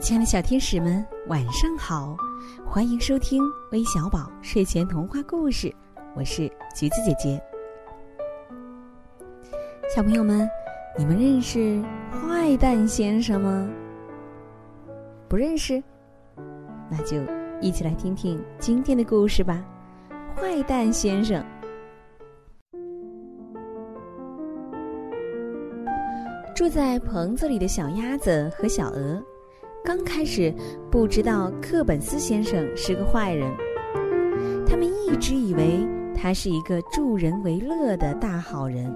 亲爱的小天使们，晚上好！欢迎收听微小宝睡前童话故事，我是橘子姐姐。小朋友们，你们认识坏蛋先生吗？不认识？那就一起来听听今天的故事吧。坏蛋先生，住在棚子里的小鸭子和小鹅。刚开始不知道克本斯先生是个坏人，他们一直以为他是一个助人为乐的大好人。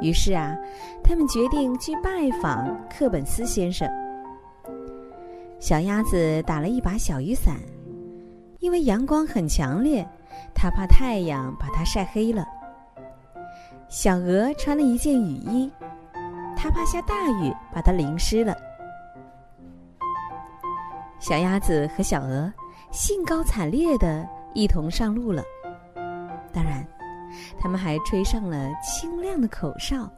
于是啊，他们决定去拜访克本斯先生。小鸭子打了一把小雨伞，因为阳光很强烈，它怕太阳把它晒黑了。小鹅穿了一件雨衣，它怕下大雨把它淋湿了。小鸭子和小鹅兴高采烈的一同上路了。当然，他们还吹上了清亮的口哨。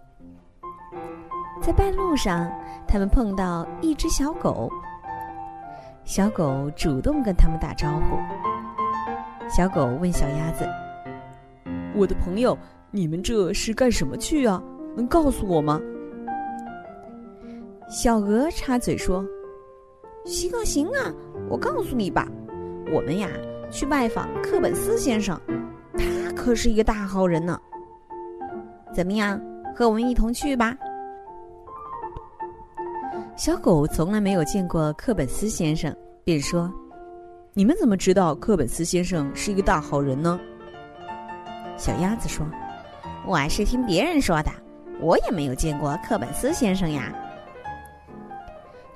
在半路上，他们碰到一只小狗。小狗主动跟他们打招呼。小狗问小鸭子：“我的朋友，你们这是干什么去啊？能告诉我吗？”小鹅插嘴说。行啊行啊，我告诉你吧，我们呀去拜访克本斯先生，他可是一个大好人呢。怎么样，和我们一同去吧？小狗从来没有见过克本斯先生，便说：“你们怎么知道克本斯先生是一个大好人呢？”小鸭子说：“我是听别人说的，我也没有见过克本斯先生呀。”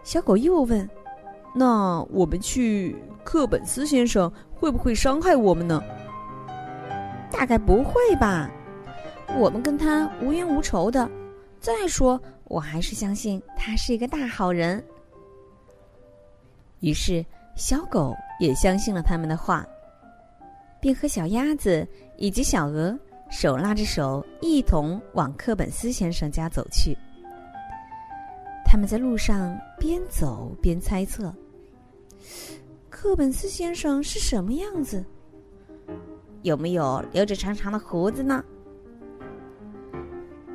小狗又问。那我们去克本斯先生会不会伤害我们呢？大概不会吧，我们跟他无冤无仇的。再说，我还是相信他是一个大好人。于是，小狗也相信了他们的话，便和小鸭子以及小鹅手拉着手，一同往克本斯先生家走去。他们在路上边走边猜测：课本斯先生是什么样子？有没有留着长长的胡子呢？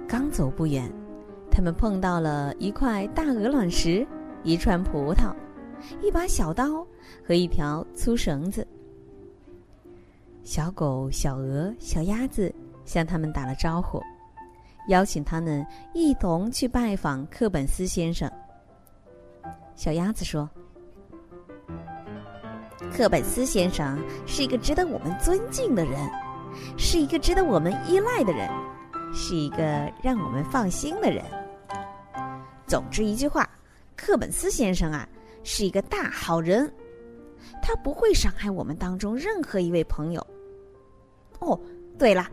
刚走不远，他们碰到了一块大鹅卵石、一串葡萄、一把小刀和一条粗绳子。小狗、小鹅、小鸭子向他们打了招呼。邀请他们一同去拜访课本斯先生。小鸭子说：“课本斯先生是一个值得我们尊敬的人，是一个值得我们依赖的人，是一个让我们放心的人。总之一句话，课本斯先生啊，是一个大好人，他不会伤害我们当中任何一位朋友。哦，对了。”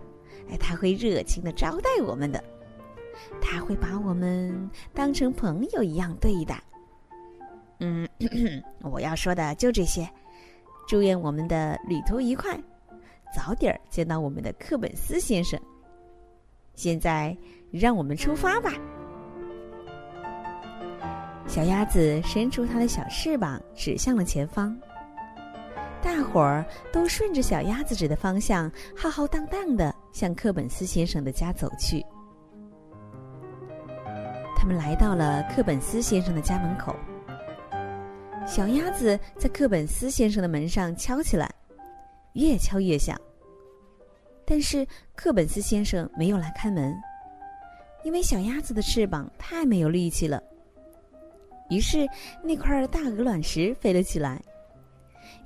哎，他会热情的招待我们的，他会把我们当成朋友一样对待。嗯，我要说的就这些。祝愿我们的旅途愉快，早点见到我们的课本斯先生。现在，让我们出发吧。小鸭子伸出它的小翅膀，指向了前方。大伙儿都顺着小鸭子指的方向，浩浩荡荡的向课本斯先生的家走去。他们来到了课本斯先生的家门口。小鸭子在克本斯先生的门上敲起来，越敲越响。但是克本斯先生没有来开门，因为小鸭子的翅膀太没有力气了。于是那块大鹅卵石飞了起来。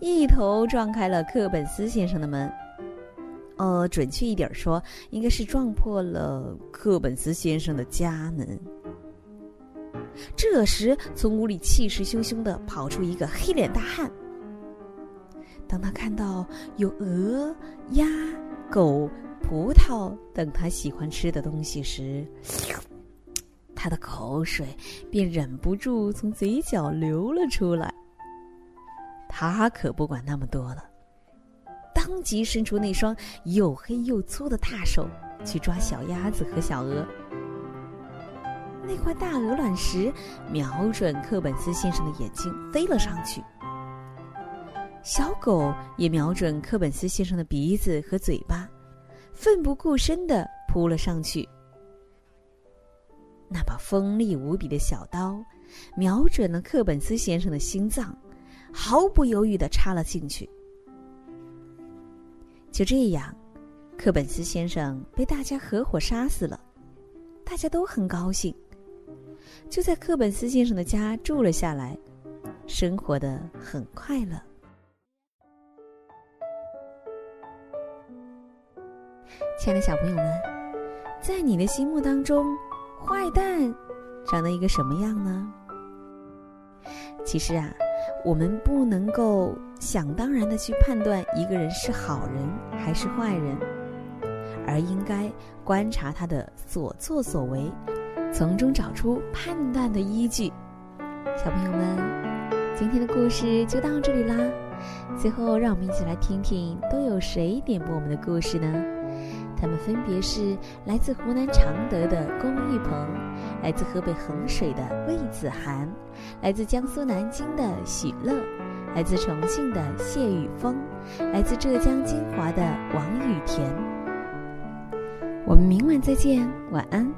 一头撞开了克本斯先生的门，呃，准确一点说，应该是撞破了克本斯先生的家门。这时，从屋里气势汹汹的跑出一个黑脸大汉。当他看到有鹅、鸭、狗、葡萄等他喜欢吃的东西时，他的口水便忍不住从嘴角流了出来。他可不管那么多了，当即伸出那双又黑又粗的大手去抓小鸭子和小鹅。那块大鹅卵石瞄准克本斯先生的眼睛飞了上去。小狗也瞄准克本斯先生的鼻子和嘴巴，奋不顾身的扑了上去。那把锋利无比的小刀，瞄准了克本斯先生的心脏，毫不犹豫的插了进去。就这样，克本斯先生被大家合伙杀死了，大家都很高兴，就在课本斯先生的家住了下来，生活的很快乐。亲爱的小朋友们，在你的心目当中，坏蛋长得一个什么样呢？其实啊，我们不能够想当然的去判断一个人是好人还是坏人，而应该观察他的所作所为，从中找出判断的依据。小朋友们，今天的故事就到这里啦。最后，让我们一起来听听都有谁点播我们的故事呢？他们分别是来自湖南常德的龚玉鹏，来自河北衡水的魏子涵，来自江苏南京的许乐，来自重庆的谢雨峰，来自浙江金华的王雨田。我们明晚再见，晚安。